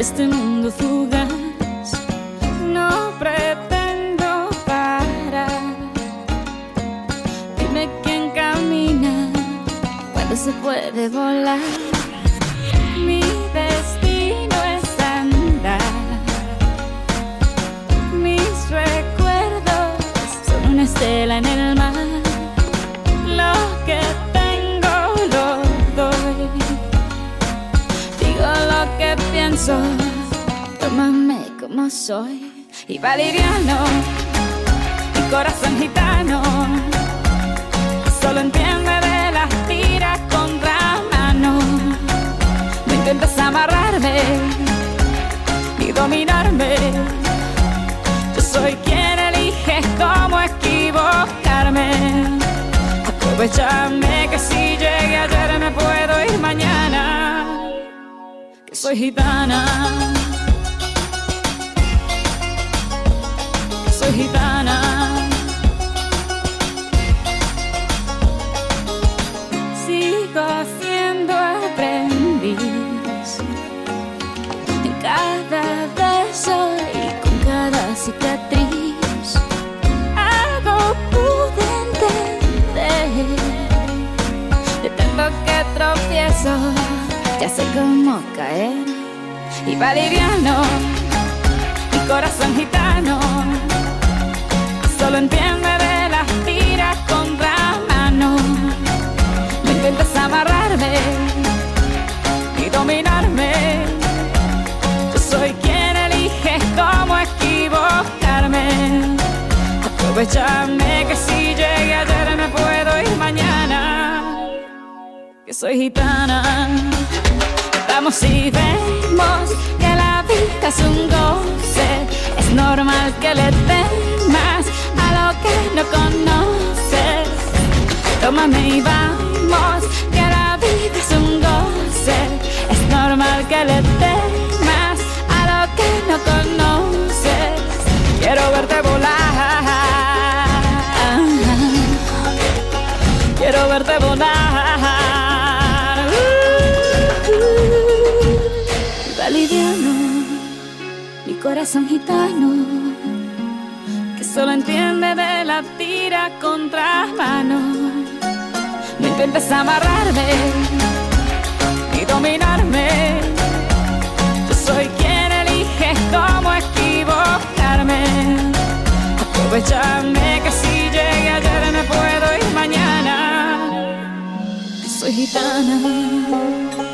este mundo fugaz. No pretendo parar. Dime quién camina cuando se puede volar. Como soy. Y valeriano, mi corazón gitano. Solo entiende de las tiras contra mano. No intentes amarrarme ni dominarme. Yo soy quien elige cómo equivocarme. Aprovechame que si llegué ayer me puedo ir mañana. Que soy gitana. Sigo siendo aprendiz en cada beso y con cada cicatriz. Algo pude entender de tanto que tropiezo, ya sé cómo caer. Y valeriano, mi corazón gitano, solo entiende de Aprovechame que si llegué ayer me puedo ir mañana. Que soy gitana. Vamos y vemos que la vida es un goce. Es normal que le temas a lo que no conoces. Tómame y vamos, que la vida es un goce. Es normal que le temas a lo que no conoces. Quiero verte Mi corazón gitano que solo entiende de la tira contra mano. No intentes amarrarme ni dominarme. Yo soy quien elige cómo equivocarme. Aprovechame que si llegué ayer me puedo ir mañana. Soy gitana.